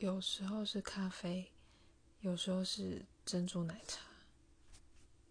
有时候是咖啡有时候是珍珠奶茶。